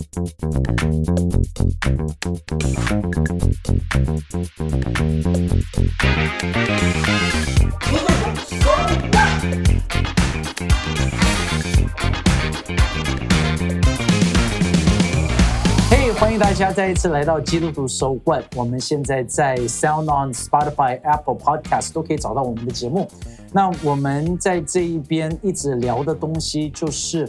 嘿，欢迎大家再一次来到基督徒收冠。我们现在在 Sound On、Spotify、Apple Podcast 都可以找到我们的节目。那我们在这一边一直聊的东西就是，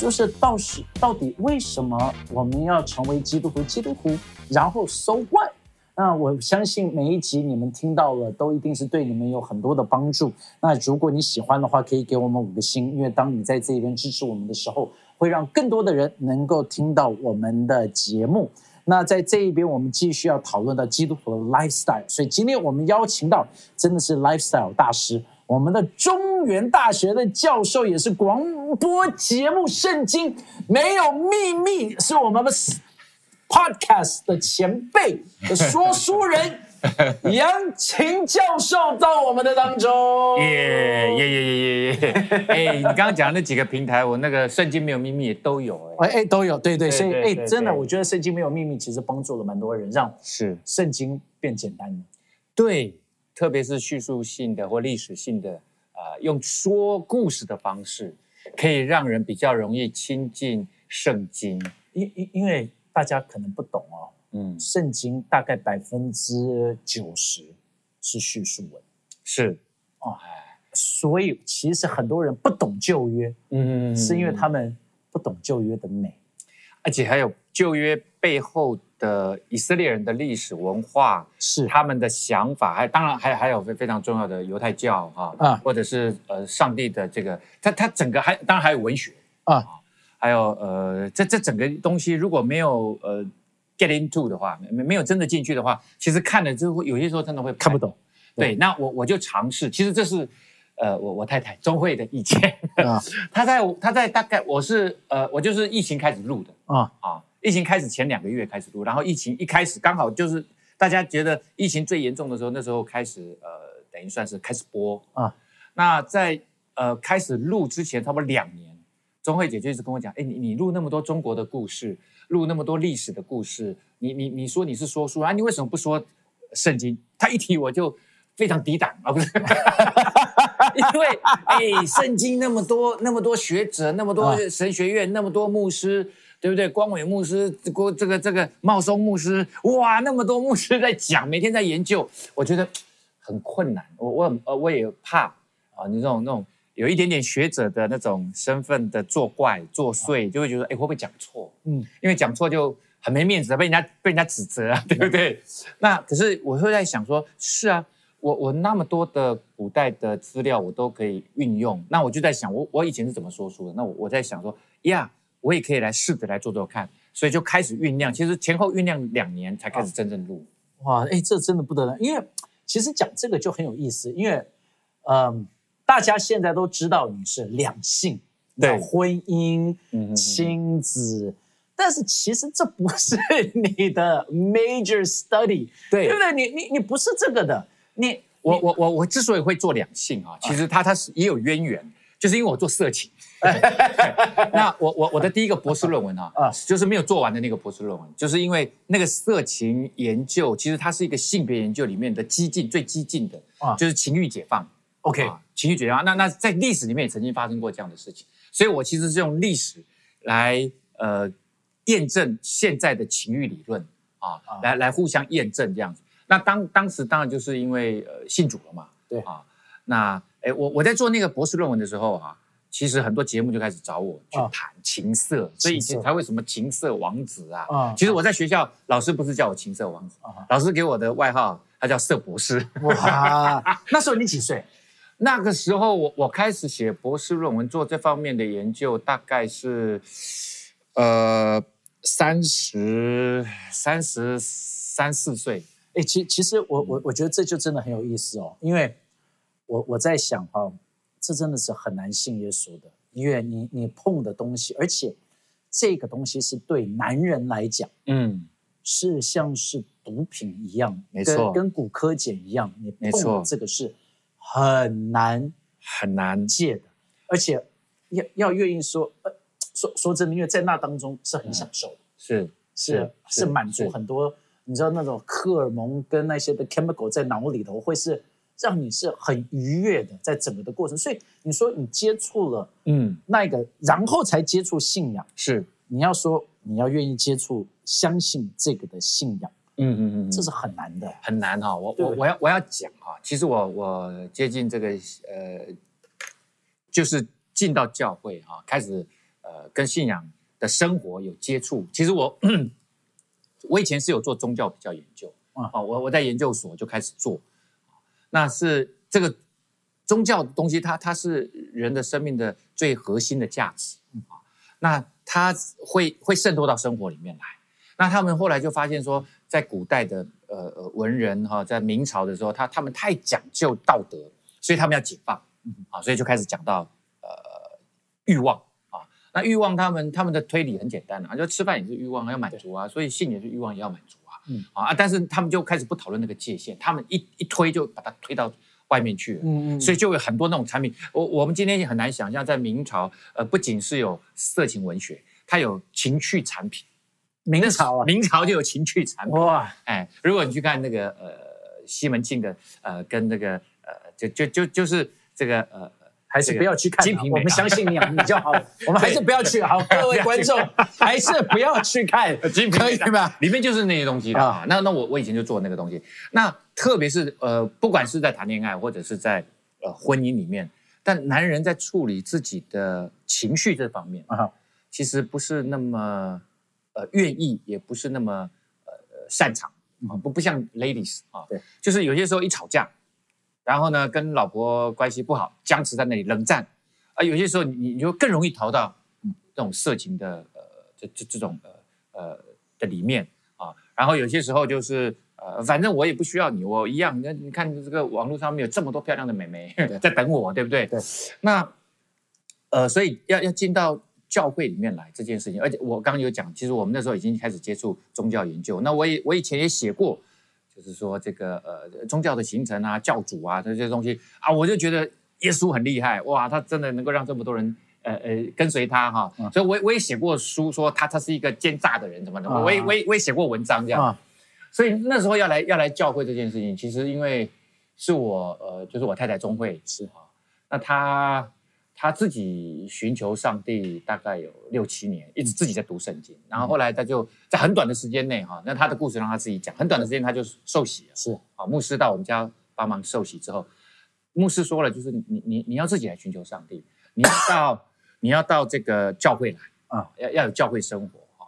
就是到时到底为什么我们要成为基督徒？基督徒，然后 So what？那我相信每一集你们听到了，都一定是对你们有很多的帮助。那如果你喜欢的话，可以给我们五个星，因为当你在这一边支持我们的时候，会让更多的人能够听到我们的节目。那在这一边，我们继续要讨论到基督徒的 lifestyle，所以今天我们邀请到真的是 lifestyle 大师，我们的中原大学的教授，也是广播节目《圣经没有秘密》，是我们的 podcast 的前辈的说书人杨琴教授到我们的当中。耶耶耶耶耶耶！哎，你刚刚讲的那几个平台，我那个圣经没有秘密也都有哎。哎哎，都有，对对，所以哎，真的，我觉得圣经没有秘密，其实帮助了蛮多人，让是圣经变简单了。对，特别是叙述性的或历史性的，呃，用说故事的方式，可以让人比较容易亲近圣经。因因因为大家可能不懂哦，嗯，圣经大概百分之九十是叙述文，是哦，所以其实很多人不懂旧约，嗯是因为他们不懂旧约的美。而且还有旧约背后的以色列人的历史文化，是。他们的想法，还当然还还有非非常重要的犹太教哈啊。或者是呃上帝的这个，他他整个还当然还有文学，啊，还有呃这这整个东西如果没有呃 get into 的话，没没有真的进去的话，其实看了之后有些时候真的会看不。懂。对，那我我就尝试，其实这是呃我我太太钟慧的意见，啊。她在她在大概我是呃我就是疫情开始录的。啊。啊，疫情开始前两个月开始录，然后疫情一开始刚好就是大家觉得疫情最严重的时候，那时候开始呃，等于算是开始播啊。那在呃开始录之前，差不多两年，钟慧姐就一直跟我讲，哎，你你录那么多中国的故事，录那么多历史的故事，你你你说你是说书啊，你为什么不说圣经？她一提我就非常抵挡啊，不是。因为哎，圣经那么多那么多学者，那么多啊神学院，那么多牧师，对不对？光伟牧师，这个这个这个茂松牧师，哇，那么多牧师在讲，每天在研究，我觉得很困难。我我很呃我也怕啊，你这种那种有一点点学者的那种身份的作怪作祟，就会觉得哎会不会讲错？嗯因为讲错就很没面子，被人家被人家指责啊，对不对？那可是我会在想说，是啊，我我那么多的古代的资料我都可以运用，那我就在想，我我以前是怎么说书的？那我我在想说，呀，我也可以来试着来做做看，所以就开始酝酿，其实前后酝酿两年才开始真正录。哇，哎，这真的不得了，因为其实讲这个就很有意思，因为嗯，大家现在都知道你是两性，对婚姻、嗯亲子。但是其实这不是你的 major study，对对不对？你你你不是这个的，你我我我我之所以会做两性啊，其实它它是也有渊源，就是因为我做色情。那我我我的第一个博士论文啊，啊就是没有做完的那个博士论文，就是因为那个色情研究，其实它是一个性别研究里面的激进最激进的，啊就是情欲解放。OK 啊情欲解放。那那在历史里面也曾经发生过这样的事情，所以我其实是用历史来呃验证现在的情欲理论啊，啊来来互相验证这样子。那当当时当然就是因为呃信主了嘛，对啊，那哎我我在做那个博士论文的时候啊。其实很多节目就开始找我去啊谈情色，所以以前才会什么情色王子啊。啊其实我在学校，老师不是叫我情色王子，啊老师给我的外号他叫色博士。哇，那时候你几岁？那个时候我我开始写博士论文，做这方面的研究，大概是呃三十三十三四岁。哎，其其实我我我觉得这就真的很有意思哦，因为我我在想哈、哦，这真的是很难信耶稣的，因为你你碰的东西，而且这个东西是对男人来讲嗯，是像是毒品一样，没错。跟跟骨科碱一样，你碰这个是很难很难。戒的，而且要要愿意说，呃，说说真的，因为在那当中是很享受的，是是是是满足很多，你知道那种荷尔蒙跟那些的 chemical 在脑里头会是让你是很愉悦的，在整个的过程。所以你说你接触了嗯。那个，然后才接触信仰，是。你要说你要愿意接触相信这个的信仰，嗯嗯嗯，这是很难的。很难哈、我我我要我要讲哈、其实我我接近这个呃，就是进到教会哈、开始呃跟信仰的生活有接触。其实我 我以前是有做宗教比较研究啊。啊、我我在研究所就开始做，那是这个宗教东西它，它是人的生命的最核心的价值啊，那它会会渗透到生活里面来。那他们后来就发现说，在古代的呃文人哈、在明朝的时候，他他们太讲究道德，所以他们要解放啊，所以就开始讲到呃欲望啊。那欲望他们他们的推理很简单啊，就吃饭也是欲望要满足啊，所以性也是欲望也要满足。嗯啊，但是他们就开始不讨论那个界限，他们一一推就把它推到外面去了。嗯所以就有很多那种产品，我我们今天也很难想象，在明朝，呃，不仅是有色情文学，它有情趣产品。明朝啊，明朝就有情趣产品。哇，哎，如果你去看那个呃西门庆的呃跟那个呃就就就就是这个呃还是不要去看啊、金瓶梅我们相信你你就好了。我们还是不要去，好，各位观众还是不要去看，金瓶梅可以吧？里面就是那些东西的啊啊。那那我我以前就做那个东西。那特别是呃，不管是在谈恋爱或者是在呃婚姻里面，但男人在处理自己的情绪这方面，啊，其实不是那么呃愿意，也不是那么呃擅长啊，不不像 ladies 啊，对，就是有些时候一吵架，然后呢跟老婆关系不好，僵持在那里冷战啊，有些时候你你就更容易逃到嗯这种色情的呃这这这种呃呃的里面啊，然后有些时候就是。呃，反正我也不需要你，我一样。那你看这个网络上面有这么多漂亮的美眉 在等我，对不对？对。那呃，所以要要进到教会里面来这件事情，而且我刚刚有讲，其实我们那时候已经开始接触宗教研究。那我也我以前也写过，就是说这个呃宗教的形成啊、教主啊这些东西啊，我就觉得耶稣很厉害，哇，他真的能够让这么多人。呃呃，跟随他哈，嗯。所以我也我也写过书，说他他是一个奸诈的人，怎么的，啊我也我也我也写过文章这样，啊。所以那时候要来要来教会这件事情，其实因为是我呃，就是我太太钟慧是。哈，那她她自己寻求上帝大概有六七年，一直自己在读圣经，然后后来他就在很短的时间内哈，那他的故事让他自己讲，很短的时间他就受洗了，是啊，牧师到我们家帮忙受洗之后，牧师说了，就是你你你要自己来寻求上帝，你要到你要到这个教会来啊，要要有教会生活哈，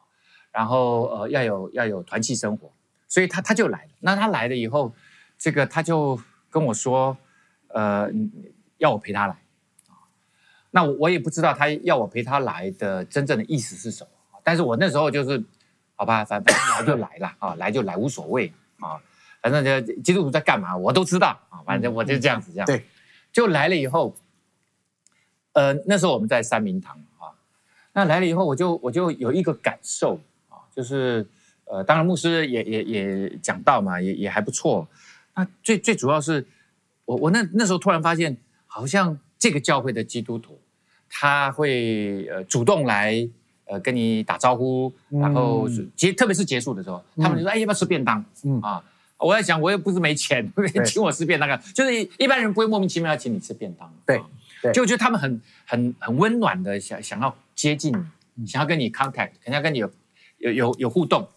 然后呃要有要有团契生活。所以他他就来了。那他来了以后，这个他就跟我说，呃，要我陪他来啊。那我我也不知道他要我陪他来的真正的意思是什么。但是我那时候就是，好吧，反正来就来了啊，来就来无所谓啊，反正就基督徒在干嘛我都知道啊，反正我就这样子这样。对，就来了以后，呃，那时候我们在三明堂啊，那来了以后我就我就有一个感受啊，就是。呃，当然牧师也也也讲到嘛，也也还不错。那最最主要是我我那那时候突然发现，好像这个教会的基督徒，他会呃主动来呃跟你打招呼，然后结特别是结束的时候，他们就说：“哎，要不要吃便当？”嗯啊，我在想，我又不是没钱，请我吃便当啊，就是一般人不会莫名其妙要请你吃便当。对，对就觉得他们很很很温暖的想想要接近你，想要跟你 contact，想要跟你有有有有互动。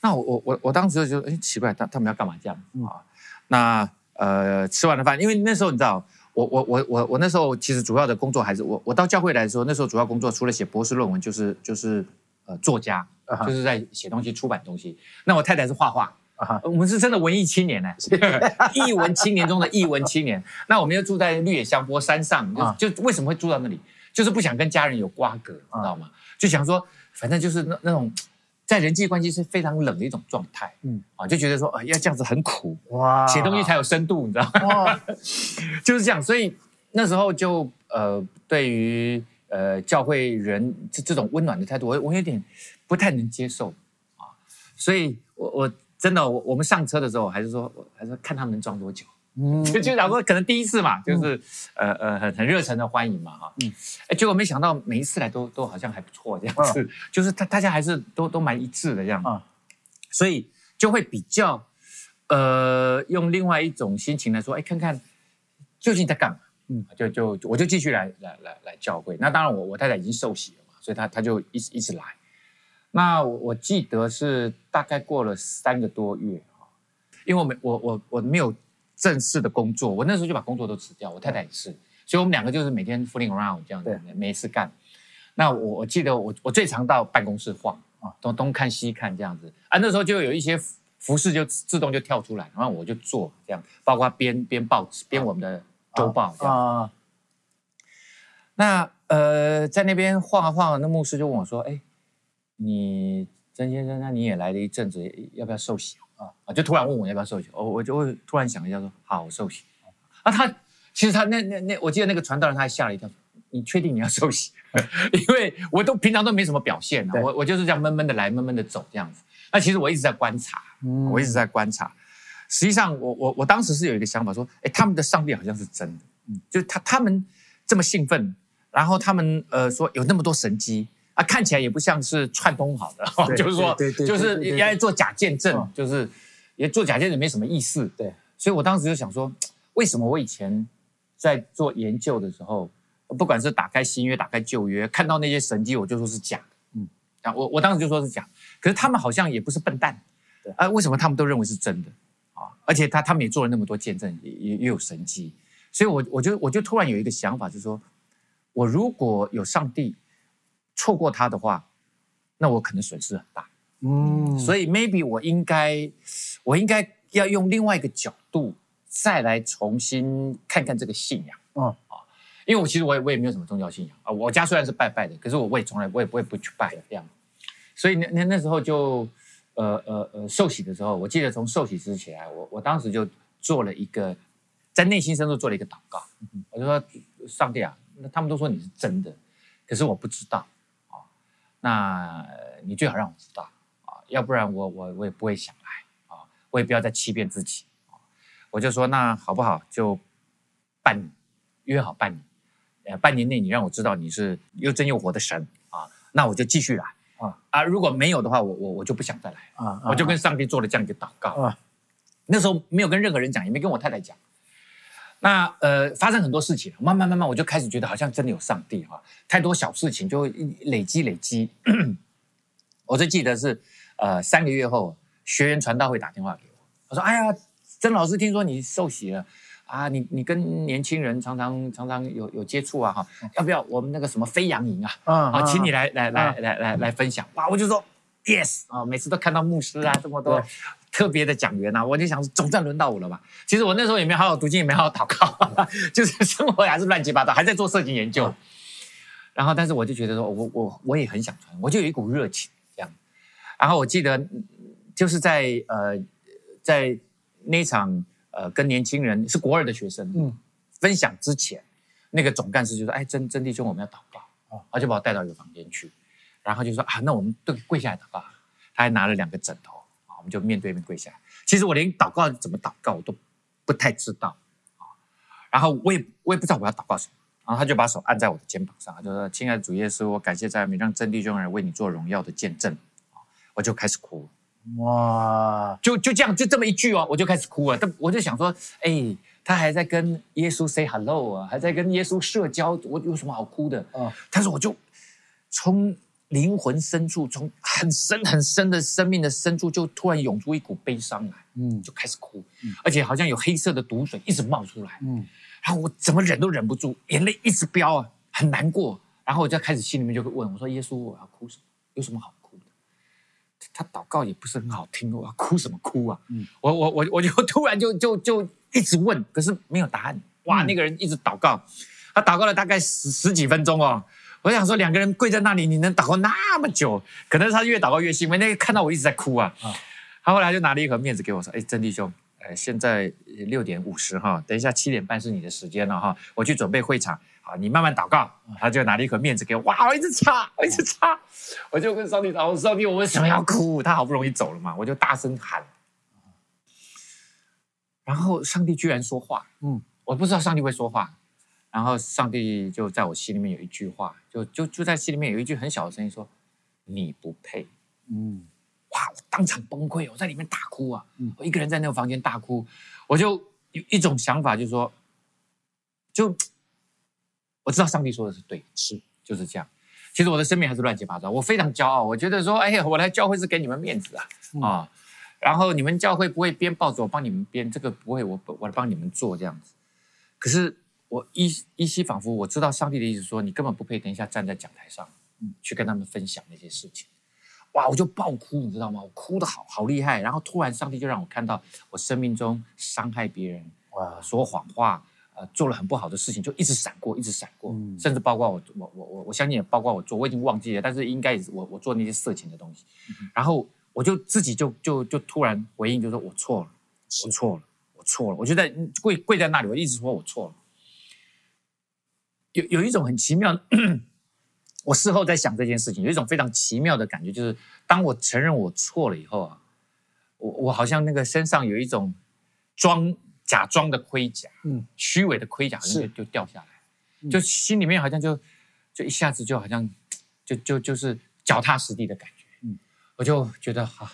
那我我我我当时就觉得哎奇怪，他他们要干嘛这样啊？那呃吃完了饭，因为那时候你知道，我我我我我那时候其实主要的工作还是我我到教会来的时候，那时候主要工作除了写博士论文，就是就是呃作家，就是在写东西、出版东西。那我太太是画画，我们是真的文艺青年呢，艺文青年中的艺文青年。那我们又住在绿野香波山上，就就为什么会住到那里？就是不想跟家人有瓜葛，知道吗？就想说，反正就是那那种。在人际关系是非常冷的一种状态，嗯。啊，就觉得说，啊，要这样子很苦哇，写东西才有深度，你知道吗？就是这样，所以那时候就呃，对于呃教会人这这种温暖的态度，我我有点不太能接受啊，所以我我真的我我们上车的时候，还是说，还是看他们能装多久嗯就就想说可能第一次嘛，就是呃呃很很热诚的欢迎嘛哈，嗯。嗯，哎，结果没想到每一次来都都好像还不错这样子，就是大大家还是都都蛮一致的这样，啊所以就会比较呃用另外一种心情来说，哎，看看究竟在干嘛，嗯。嗯，就就我就继续来来来来教会。那当然我我太太已经受洗了嘛，所以她她就一直一直来。那我我记得是大概过了三个多月啊，因为我没我我我没有正式的工作，我那时候就把工作都辞掉，我太太也是，所以我们两个就是每天 fooling around 这样子，没事干。那我我记得我我最常到办公室晃啊，东东看西看这样子。啊，那时候就有一些服服饰就自动就跳出来，然后我就做这样，包括编编报纸、编我们的周报这样。啊那呃，在那边晃啊晃啊，那牧师就问我说：“哎，你曾先生，那你也来了一阵子，要不要受洗啊？”啊，就突然问我要不要受洗，我我就会突然想一下说：“好，我受洗。”啊，他其实他那那那，我记得那个传道人他还吓了一跳，你确定你要受洗？因为我都平常都没什么表现啊，我我就是这样闷闷的来，闷闷的走这样子。那其实我一直在观察，嗯我一直在观察。实际上我，我我当时是有一个想法，说，哎，他们的上帝好像是真的，嗯，就是他他们这么兴奋，然后他们呃说有那么多神机啊，看起来也不像是串通好的，对 就是说，就是对对对。要做假见证嗯，就是也做假见证没什么意思，对，所以我当时就想说，为什么我以前在做研究的时候，不管是打开新约、打开旧约，看到那些神迹，我就说是假。嗯嗯，啊，我我当时就说是假，可是他们好像也不是笨蛋对，啊，为什么他们都认为是真的？啊？而且他他们也做了那么多见证，也也也有神迹，所以我我就我就突然有一个想法，就是说我如果有上帝错过他的话，那我可能损失很大。嗯所以 maybe 我应该，我应该要用另外一个角度再来重新看看这个信仰。嗯啊因为我其实我也我也没有什么宗教信仰啊，我家虽然是拜拜的，可是我我也从来我也不会不去拜这样。所以那那那时候就呃呃呃受洗的时候，我记得从受洗之起来，我我当时就做了一个在内心深处做了一个祷告，我就说上帝啊，那他们都说你是真的，可是我不知道啊，那呃你最好让我知道啊，要不然我我我也不会想来啊，我也不要再欺骗自己啊。我就说那好不好，就半年约好半年，呃，半年内你让我知道你是又真又活的神啊，那我就继续来啊啊，如果没有的话，我我我就不想再来了。啊我就跟上帝做了这样一个祷告。啊那时候没有跟任何人讲，也没跟我太太讲。那呃，发生很多事情，慢慢慢慢，我就开始觉得好像真的有上帝哈、太多小事情就会累积累积。我最记得是呃三个月后，学员传道会打电话给我，他说：“哎呀，曾老师，听说你受洗了。”啊，你你跟年轻人常常常常有有接触啊哈，要不要我们那个什么飞扬营啊？啊好，请你来来来来来来分享。哇，我就说 yes 啊，每次都看到牧师啊这么多对特别的讲员啊，我就想总算轮到我了吧。其实我那时候也没好好读经，也没好好祷告，就是生活还是乱七八糟，还在做色情研究。然后，但是我就觉得说，我我我也很想传，我就有一股热情这样。然后我记得嗯就是在呃在那场呃跟年轻人是国二的学生，嗯嗯，分享之前，那个总干事就说：“哎，真真弟兄，我们要祷告。”哦他就把我带到一个房间去，然后就说：“啊，那我们都跪下来祷告。”他还拿了两个枕头们就面对面跪下来。其实我连祷告怎么祷告我都不太知道啊，然后我也我也不知道我要祷告什么。然后他就把手按在我的肩膀上，他就说：“亲爱的主耶稣，我感谢赞美，让真弟兄人为你做荣耀的见证。”啊，我就开始哭。哇就就这样，就这么一句哦，我就开始哭了。但我就想说，哎，他还在跟耶稣 say hello 啊，还在跟耶稣社交，我有什么好哭的？啊但是我就从灵魂深处，从很深很深的生命的深处，就突然涌出一股悲伤来，嗯就开始哭，而且好像有黑色的毒水一直冒出来，嗯然后我怎么忍都忍不住，眼泪一直飙啊，很难过。然后我就开始心里面就会问我说：“耶稣，我要哭什么？有什么好哭的？”他祷告也不是很好听，我要哭什么哭啊？嗯我我我我就突然就就就一直问，可是没有答案。哇，嗯那个人一直祷告，他祷告了大概十十几分钟哦。我想说，两个人跪在那里，你能祷告那么久？可能他越祷告越兴奋，那个看到我一直在哭啊。啊他后来就拿了一盒面子给我说：“哎，曾弟兄，呃，现在六点五十哈，等一下七点半是你的时间了哈，我去准备会场，好，你慢慢祷告。”他就拿了一盒面子给我，哇，我一直擦，我一直擦，我就跟上帝祷告，上帝，我为什么要哭？他好不容易走了嘛，我就大声喊。然后上帝居然说话，嗯嗯，我不知道上帝会说话，然后上帝就在我心里面有一句话，就就就在心里面有一句很小的声音说：“你不配。”嗯哇！我当场崩溃，我在里面大哭啊！嗯我一个人在那个房间大哭，我就有一种想法，就是说，就我知道上帝说的是对的，是就是这样。其实我的生命还是乱七八糟，我非常骄傲，我觉得说，哎呀，我来教会是给你们面子啊、嗯啊！然后你们教会不会编报纸，我帮你们编，这个不会，我我来帮你们做这样子。可是我依依稀仿佛我知道上帝的意思说，你根本不配，等一下站在讲台上，嗯，去跟他们分享那些事情。哇，我就爆哭，你知道吗？我哭的好好厉害。然后突然上帝就让我看到我生命中伤害别人、说谎话、呃做了很不好的事情，就一直闪过，一直闪过，嗯甚至包括我我我我我相信也包括我做，我已经忘记了，但是应该也是我我做那些色情的东西。然后我就自己就就就突然回应，就说我错了，我错了，我错了，我就在跪跪在那里，我一直说我错了。有有一种很奇妙的，我事后在想这件事情，有一种非常奇妙的感觉，就是当我承认我错了以后啊，我我好像那个身上有一种装假装的盔甲，嗯。虚伪的盔甲好像就是。就掉下来，就心里面好像就就一下子就好像就就就是脚踏实地的感觉，嗯。嗯，我就觉得哈、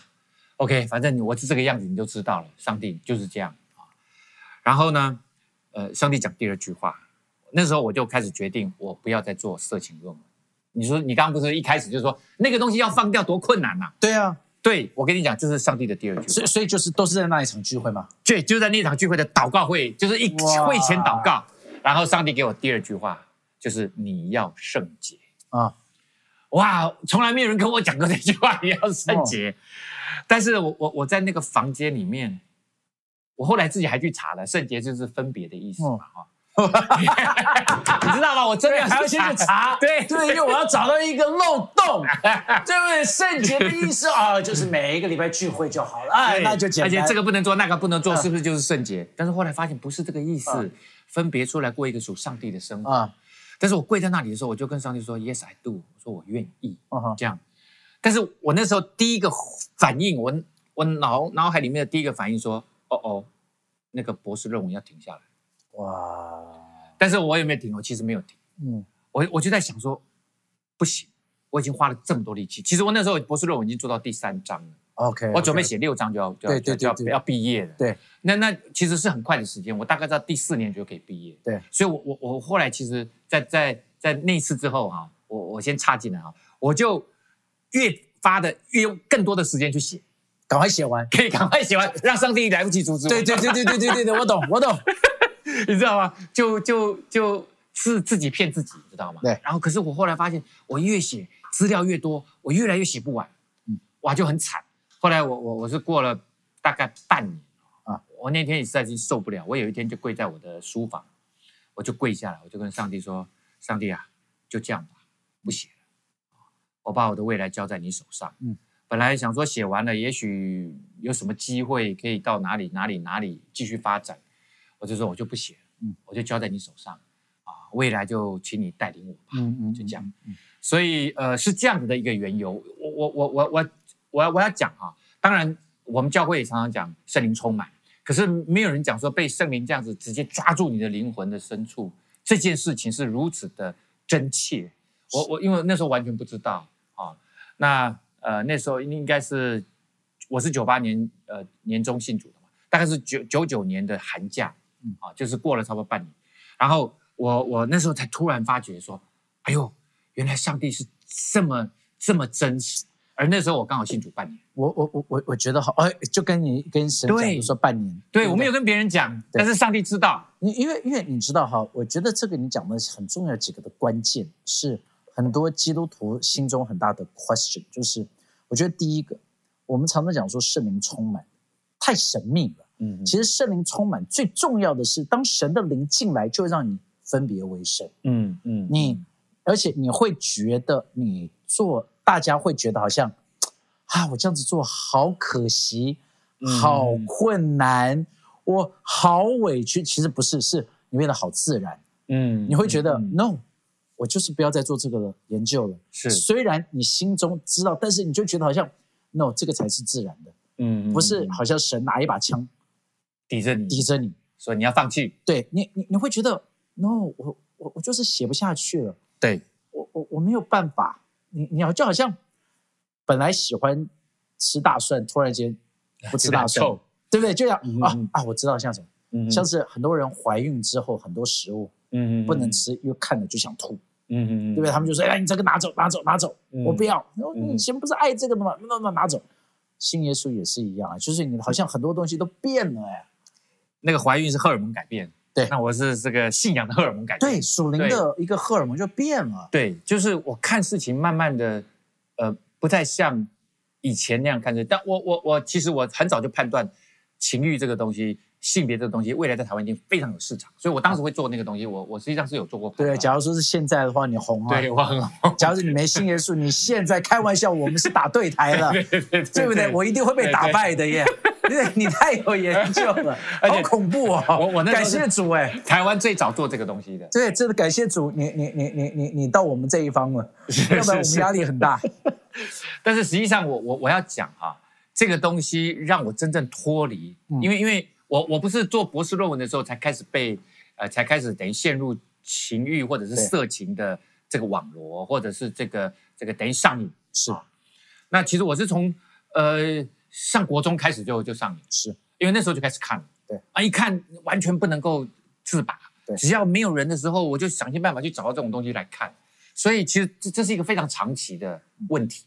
o k 反正我是这个样子，你就知道了，上帝就是这样啊。然后呢，呃，上帝讲第二句话，那时候我就开始决定，我不要再做色情论文。你说你刚刚不是一开始就说那个东西要放掉多困难呐、对啊，对我跟你讲，这是上帝的第二句。所以所以就是都是在那一场聚会嘛。对，就在那场聚会的祷告会，就是一会前祷告，然后上帝给我第二句话，就是你要圣洁。啊，哇，从来没有人跟我讲过这句话，你要圣洁。但是我我我在那个房间里面，我后来自己还去查了，圣洁就是分别的意思嘛，哈、你知道吗？我真的还要先去查，对对，因为我要找到一个漏洞，对不对？圣洁的意思啊，就是每一个礼拜聚会就好了，哎，那就简单。而且这个不能做，那个不能做，嗯是不是就是圣洁？但是后来发现不是这个意思嗯，分别出来过一个属上帝的生活。啊，但是我跪在那里的时候，我就跟上帝说：“Yes, I do。”我说我愿意这样。但是我那时候第一个反应，我我脑脑海里面的第一个反应说：“哦哦，那个博士论文要停下来。哇，”但是我有没有停？我其实没有停。嗯我我就在想说，不行，我已经花了这么多力气。其实我那时候博士论文已经做到第三章了，，OK，我准备写六章就要就要要毕业了。对，那那其实是很快的时间，我大概到第四年就可以毕业。对，所以我我我后来其实在，在在那次之后哈、我我先插进来啊，我就越发的越用更多的时间去写，赶快写完。可以赶快写完，让上帝来不及阻止我。对对对对对对对对，我懂我懂。你知道吗？就就就是自己骗自己，你知道吗？对然后可是我后来发现，我越写资料越多，我越来越写不完，嗯嗯，哇，就很惨。后来我我我是过了大概半年啊啊，我那天也实在是受不了，我有一天就跪在我的书房，我就跪下来，我就跟上帝说：“上帝啊，就这样吧，不写了，我把我的未来交在你手上。”嗯嗯，本来想说写完了，也许有什么机会可以到哪里哪里哪里继续发展，我就说我就不写了，我就交在你手上啊，未来就请你带领我吧。嗯嗯，就这样嗯。所以呃是这样子的一个缘由。我我我我我我要我要讲哈、当然我们教会也常常讲圣灵充满，可是没有人讲说被圣灵这样子直接抓住你的灵魂的深处，这件事情是如此的真切。我我因为那时候完全不知道啊，那呃那时候应该是我是九八年呃年中信主的嘛，大概是九九九年的寒假，嗯。啊，就是过了差不多半年，然后我我那时候才突然发觉说，哎呦，原来上帝是这么这么真实，而那时候我刚好信主半年，我我我我我觉得好，哎，就跟你跟神讲，说半年，不对我没有跟别人讲，但是上帝知道，你因为因为你知道哈，我觉得这个你讲的很重要几个的关键是很多基督徒心中很大的 question，就是我觉得第一个，我们常常讲说圣灵充满太神秘了，嗯其实圣灵充满最重要的是，当神的灵进来，就会让你分别为圣，嗯嗯你而且你会觉得你做，大家会觉得好像啊，我这样子做好可惜，嗯。好困难，我好委屈。其实不是，是你变得好自然，嗯你会觉得、嗯 no，我就是不要再做这个了研究了。是。虽然你心中知道，但是你就觉得好像 no，这个才是自然的，嗯。不是好像神拿一把枪抵着你，抵着你，所以你要放弃。对你你你会觉得，no，我我我就是写不下去了，对，我我我没有办法，你你要就好像本来喜欢吃大蒜，突然间不吃大蒜 臭，对不对？就像嗯啊啊，我知道像什么，嗯像是很多人怀孕之后，很多食物嗯不能，吃，因为看了就想吐，嗯嗯对不对？他们就说：“哎，你这个拿走，拿走，拿走，嗯我不要。”你以前不是爱这个的吗？那那拿走。信耶稣也是一样啊，就是你好像很多东西都变了哎。那个怀孕是荷尔蒙改变，对那我是这个信仰的荷尔蒙改变，对，属灵的一个荷尔蒙就变了。对，就是我看事情慢慢的，呃，不再像以前那样看着。但我我我其实我很早就判断情欲这个东西、性别这个东西，未来在台湾一定非常有市场，所以我当时会做那个东西。我我实际上是有做过判对，假如说是现在的话，你红啊。对我很好，假如你没信耶稣，你现在开玩笑，我们是打对台了，对对对对不对？我一定会被打败的耶，因为你太有研究了，好恐怖哦！我我那感谢主哎，台湾最早做这个东西的。对，真的感谢主，你你你你你你到我们这一方了，要不然我们是压力很大。但是实际上我，我我要讲哈、这个东西让我真正脱离，嗯因为因为我我不是做博士论文的时候才开始被呃才开始等于陷入情欲或者是色情的这个网罗，或者是这个这个等于上瘾。是啊那其实我是从呃上国中开始就就上瘾，是，因为那时候就开始看了，对啊，一看完全不能够自拔，对。只要没有人的时候，我就想尽办法去找到这种东西来看，所以其实这这是一个非常长期的问题。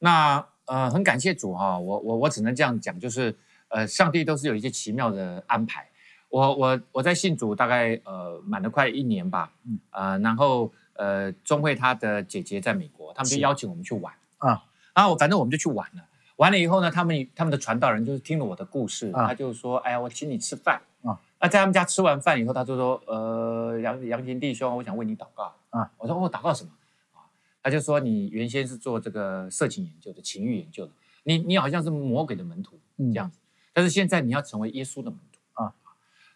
那呃，很感谢主哈、我我我只能这样讲，就是呃，上帝都是有一些奇妙的安排。我我我在信主大概呃满了快一年吧，嗯。呃，然后呃，钟慧她的姐姐在美国，他们就邀请我们去玩啊，然后反正我们就去玩了。完了以后呢，他们他们的传道人就是听了我的故事，啊他就说：“哎呀，我请你吃饭。”啊，那在他们家吃完饭以后，他就说：“呃，杨杨琴弟兄，我想为你祷告。”啊，我说：“哦，祷告什么？”啊，他就说：“你原先是做这个色情研究的、情欲研究的，你你好像是魔鬼的门徒嗯这样子，但是现在你要成为耶稣的门徒啊。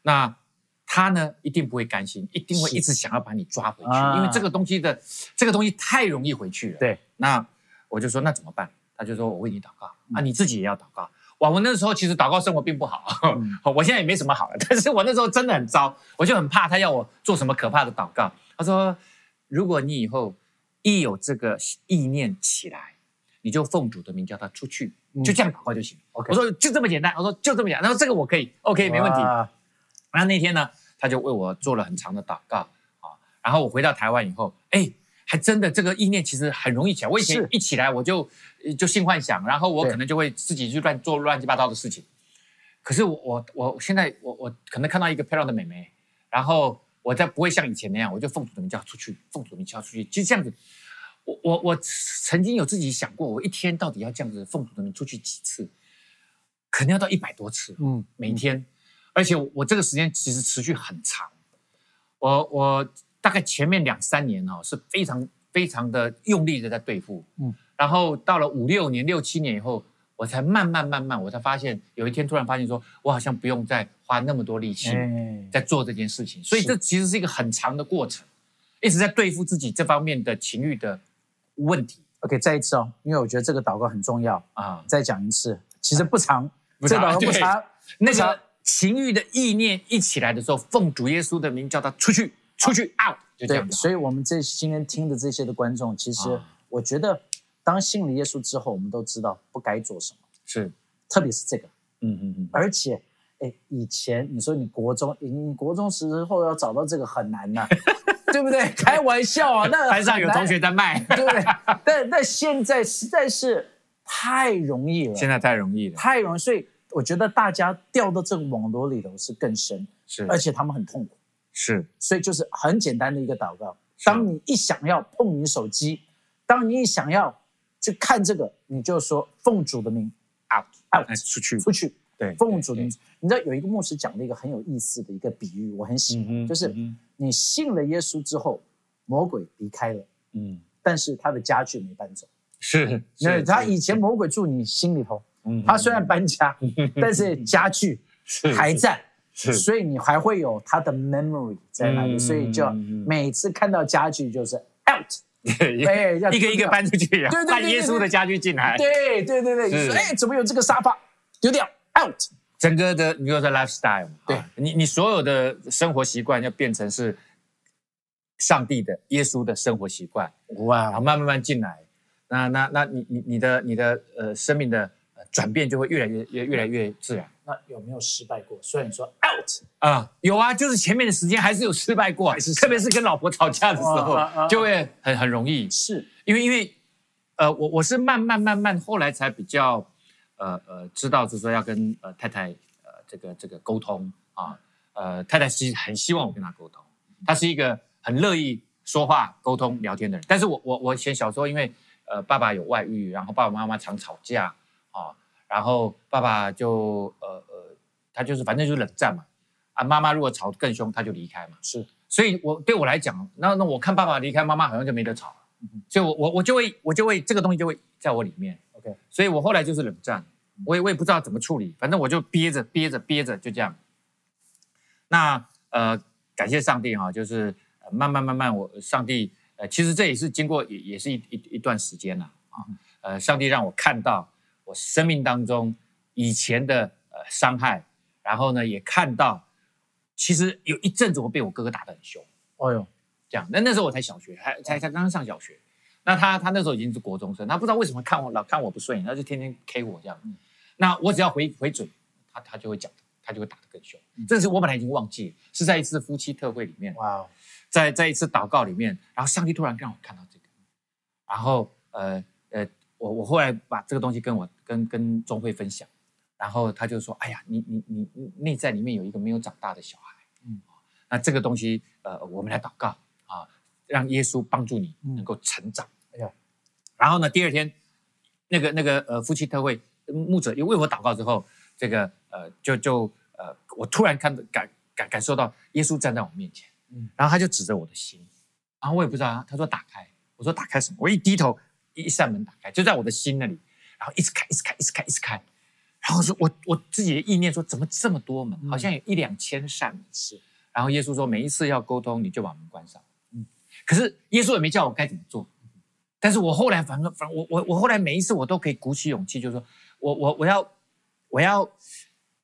那他呢，一定不会甘心，一定会一直想要把你抓回去，啊因为这个东西的这个东西太容易回去了。对，那我就说那怎么办？他就说我为你祷告啊，你自己也要祷告。哇，我那时候其实祷告生活并不好，嗯 我现在也没什么好了，但是我那时候真的很糟，我就很怕他要我做什么可怕的祷告。他说，如果你以后一有这个意念起来，你就奉主的名叫他出去，嗯就这样祷告就行。我说就这么简单，我说就这么简单，他说这个我可以，OK 没问题。哇然后那天呢，他就为我做了很长的祷告啊。然后我回到台湾以后，哎，还真的这个意念其实很容易起来。我以前一起来我就呃就性幻想，然后我可能就会自己去乱做乱七八糟的事情。可是我我我现在我我可能看到一个漂亮的美眉，然后我再不会像以前那样，我就奉主的名叫她出去，奉主的名叫她出去，就这样子。我我我曾经有自己想过，我一天到底要这样子奉主的名出去几次？可能要到一百多次。嗯，每一天，而且我这个时间其实持续很长。我我大概前面两三年哦是非常非常的用力的在对付，嗯。嗯，然后到了五六年、六七年以后，我才慢慢慢慢，我才发现有一天突然发现说，我好像不用再花那么多力气哎，在做这件事情，所以这其实是一个很长的过程，一直在对付自己这方面的情欲的问题。OK，再一次哦，因为我觉得这个祷告很重要，啊。再讲一次，其实不长，这个祷告 不长，那个情欲的意念一起来的时候，奉主耶稣的名叫他出去，出去 out，就这对样，所以我们这今天听的这些的观众，其实啊。我觉得，当信了耶稣之后，我们都知道不该做什么，是，特别是这个，嗯嗯嗯，而且，哎，以前你说你国中，你国中时候要找到这个很难呐、对不对？开玩笑啊，那 班上有同学，在卖，对不对？但但现在实在是太容易了，现在太容易了，太容易，所以我觉得大家掉到这个网络里头是更深，是。而且他们很痛苦。是。所以就是很简单的一个祷告。当你一想要碰你手机，当你一想要去看这个，你就说奉主的名 out out 哎出去，出去，对，奉主的名对。你知道有一个牧师讲了一个很有意思的一个比喻，我很喜欢，嗯就是嗯你信了耶稣之后，魔鬼离开了，嗯，但是他的家具没搬走。是，因为是他以前魔鬼住你心里头，嗯他虽然搬家，但是家具还在。是。所以你还会有他的 memory 在那里，嗯所以就每次看到家具就是 out，对 哎，要一个一个搬出去，对对对换耶稣的家具进来，对对对对，是。你说哎，怎么有这个沙发？丢掉 out，整个的你说是 lifestyle，对。啊你你所有的生活习惯要变成是上帝的、耶稣的生活习惯，然哇后慢慢慢进来，那那那你你你的你的呃生命的呃转变就会越来越越越来越自然。那有没有失败过？虽然你说 out，啊、有啊，就是前面的时间还是有失败过，还是特别是跟老婆吵架的时候，就会很很容易，是。因为因为呃我我是慢慢慢慢后来才比较呃呃知道，就是说要跟呃太太呃这个这个沟通啊，呃太太其实很希望我跟她沟通，她是一个很乐意说话、沟通、聊天的人。但是我我我以前小时候因为呃爸爸有外遇，然后爸爸妈妈常吵架啊，然后爸爸就呃呃他就是反正就是冷战嘛，啊妈妈如果吵得更凶，他就离开嘛。是，所以我对我来讲，那那我看爸爸离开，妈妈好像就没得吵了，嗯所以我我我就会我就会这个东西就会在我里面，OK，所以我后来就是冷战，我也我也不知道怎么处理，反正我就憋着憋着憋着就这样。那呃，感谢上帝哈、就是、呃慢慢慢慢我上帝呃，其实这也是经过也也是一一一段时间了啊，呃，上帝让我看到我生命当中以前的呃伤害，然后呢也看到，其实有一阵子我被我哥哥打得很凶。哎呦，这样。那那时候我才小学，还才才刚刚上小学。那他他那时候已经是国中生，他不知道为什么看我老看我不顺眼，他就天天 K 我这样。那我只要回回嘴，他他就会讲，他就会打得更凶。这是我本来已经忘记了，是在一次夫妻特会里面，哇哦，在在一次祷告里面，然后上帝突然让我看到这个，然后呃呃，我我后来把这个东西跟我跟跟钟慧分享，然后他就说：“哎呀，你你你你内在里面有一个没有长大的小孩，嗯嗯，那这个东西呃，我们来祷告啊，让耶稣帮助你嗯能够成长。哎呀，然后呢，第二天那个那个呃夫妻特会牧者又为我祷告之后，这个呃就就呃我突然看到感感感受到耶稣站在我面前，嗯然后他就指着我的心，然后我也不知道啊，他说打开，我说打开什么？我一低头，一扇门打开，就在我的心那里，然后一直开，一直开，一直开，一直开。然后说我我自己的意念说，怎么这么多门？好像有一两千扇门。是然后耶稣说，每一次要沟通，你就把门关上。嗯嗯，可是耶稣也没叫我该怎么做。但是我后来反正反正我我我后来每一次我都可以鼓起勇气，就是说我我我要我要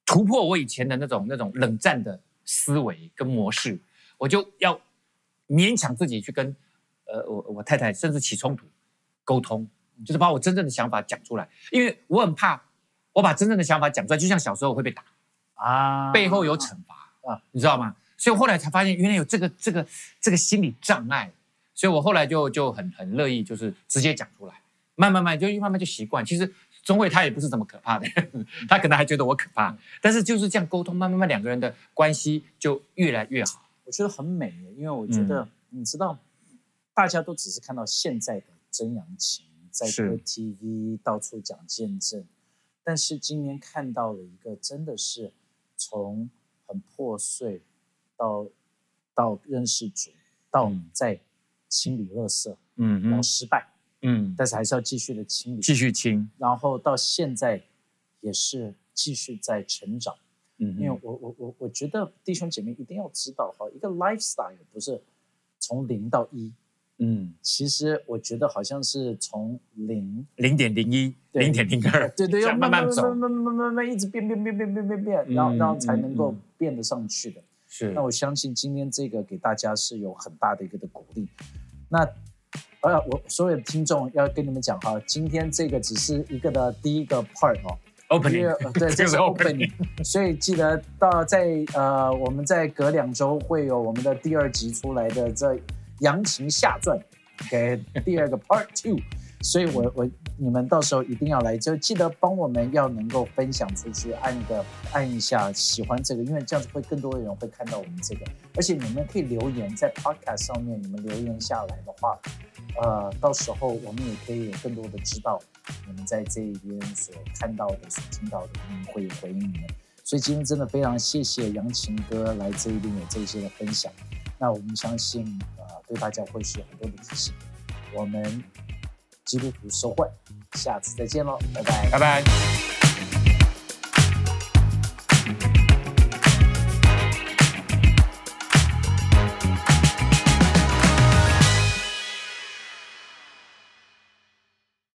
突破我以前的那种那种冷战的思维跟模式，我就要勉强自己去跟呃我我太太甚至起冲突沟通，就是把我真正的想法讲出来，因为我很怕我把真正的想法讲出来，就像小时候会被打，啊，背后有惩罚啊。啊，你知道吗？所以我后来才发现，原来有这个这个这个心理障碍，所以我后来就就很很乐意，就是直接讲出来，慢慢慢就慢慢就习惯。其实钟慧他也不是这么可怕的，他可能还觉得我可怕，但是就是这样沟通，慢慢慢两个人的关系就越来越好。我觉得很美，因为我觉得、你知道，大家都只是看到现在的真阳情，在是。歌 TV 到处讲见证，但是今天看到了一个真的是从很破碎到到认识主，到嗯。在清理垃圾，嗯然后失败，嗯，但是还是要继续的清理，继续清，然后到现在也是继续在成长。嗯。因为我我我我觉得弟兄姐妹一定要知道哈，一个 lifestyle 不是从零到一，嗯，其实我觉得好像是从零，零点零一，对零点零二，对对，要样慢慢走，慢慢慢慢慢一直变变变变变变变，嗯然后然后才能够嗯变得上去的。是那我相信今天这个给大家是有很大的一个的鼓励。那呃，我所有的听众要跟你们讲哈，今天这个只是一个的第一个 part 哦。opening，对，这是 opening，所以记得到在呃，我们在隔两周会有我们的第二集出来的这《扬琴下传》，OK，第二个 Part Two，所以我我你们到时候一定要来，就记得帮我们要能够分享出去，按一个按一下喜欢这个，因为这样子会更多的人会看到我们这个，而且你们可以留言在 Podcast 上面，你们留言下来的话，呃，到时候我们也可以有更多的知道你们在这一边所看到的、所听到的，我们会回应你们。所以今天真的非常谢谢杨琴哥来这一边有这些的分享。那我们相信，呃，对大家会是很多的提示。我们基督徒收获，下次再见喽，拜拜。拜拜。